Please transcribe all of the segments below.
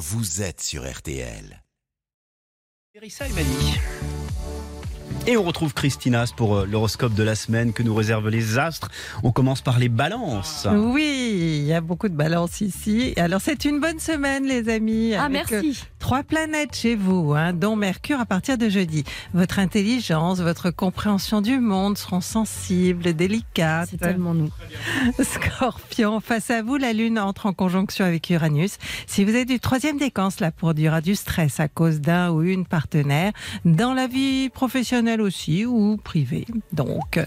vous êtes sur RTL. Et Mani. Et on retrouve Christinas pour euh, l'horoscope de la semaine que nous réservent les astres. On commence par les balances. Oui, il y a beaucoup de balances ici. Alors c'est une bonne semaine les amis. Ah, avec, merci. Trois planètes chez vous, hein, dont Mercure à partir de jeudi. Votre intelligence, votre compréhension du monde seront sensibles, délicates. C'est tellement nous. Scorpion, face à vous, la Lune entre en conjonction avec Uranus. Si vous êtes du troisième décan, cela produira du stress à cause d'un ou une partenaire, dans la vie professionnelle aussi ou privée. Donc,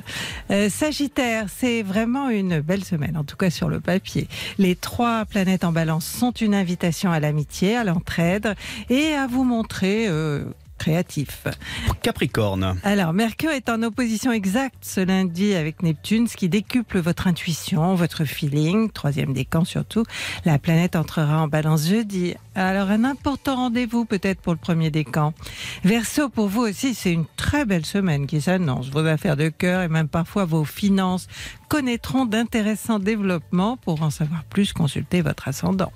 euh, Sagittaire, c'est vraiment une belle semaine, en tout cas sur le papier. Les trois planètes en balance sont une invitation à l'amitié, à l'entraide et à vous montrer euh, créatif. Capricorne. Alors, Mercure est en opposition exacte ce lundi avec Neptune, ce qui décuple votre intuition, votre feeling, troisième décan surtout. La planète entrera en balance jeudi. Alors, un important rendez-vous peut-être pour le premier décan. Verseau, pour vous aussi, c'est une très belle semaine qui s'annonce. Vos affaires de cœur et même parfois vos finances connaîtront d'intéressants développements. Pour en savoir plus, consultez votre ascendant.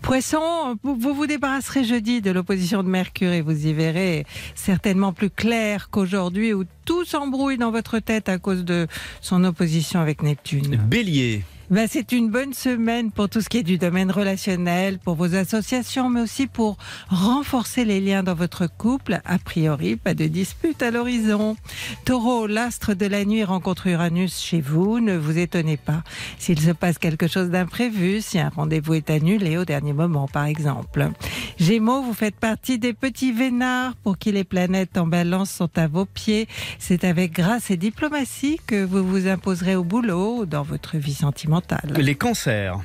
Poisson, vous vous débarrasserez jeudi de l'opposition de Mercure et vous y verrez certainement plus clair qu'aujourd'hui où tout s'embrouille dans votre tête à cause de son opposition avec Neptune. Bélier. Ben, c'est une bonne semaine pour tout ce qui est du domaine relationnel, pour vos associations, mais aussi pour renforcer les liens dans votre couple. A priori, pas de dispute à l'horizon. Taureau, l'astre de la nuit rencontre Uranus chez vous. Ne vous étonnez pas s'il se passe quelque chose d'imprévu, si un rendez-vous est annulé au dernier moment, par exemple. Gémeaux, vous faites partie des petits vénards pour qui les planètes en balance sont à vos pieds. C'est avec grâce et diplomatie que vous vous imposerez au boulot ou dans votre vie sentimentale. Les cancers.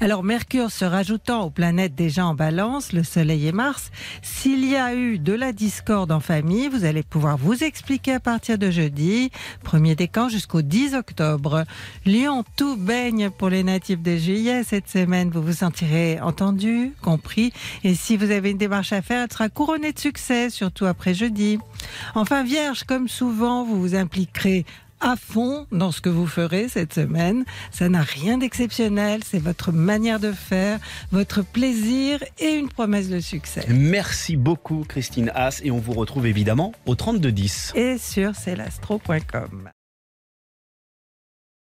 Alors Mercure se rajoutant aux planètes déjà en balance, le Soleil et Mars, s'il y a eu de la discorde en famille, vous allez pouvoir vous expliquer à partir de jeudi, premier décan jusqu'au 10 octobre. Lion, tout baigne pour les natifs de juillet cette semaine. Vous vous sentirez entendu, compris, et si vous avez une démarche à faire, elle sera couronnée de succès, surtout après jeudi. Enfin Vierge, comme souvent, vous vous impliquerez à fond dans ce que vous ferez cette semaine. Ça n'a rien d'exceptionnel, c'est votre manière de faire, votre plaisir et une promesse de succès. Merci beaucoup Christine Haas et on vous retrouve évidemment au 3210. Et sur celastro.com.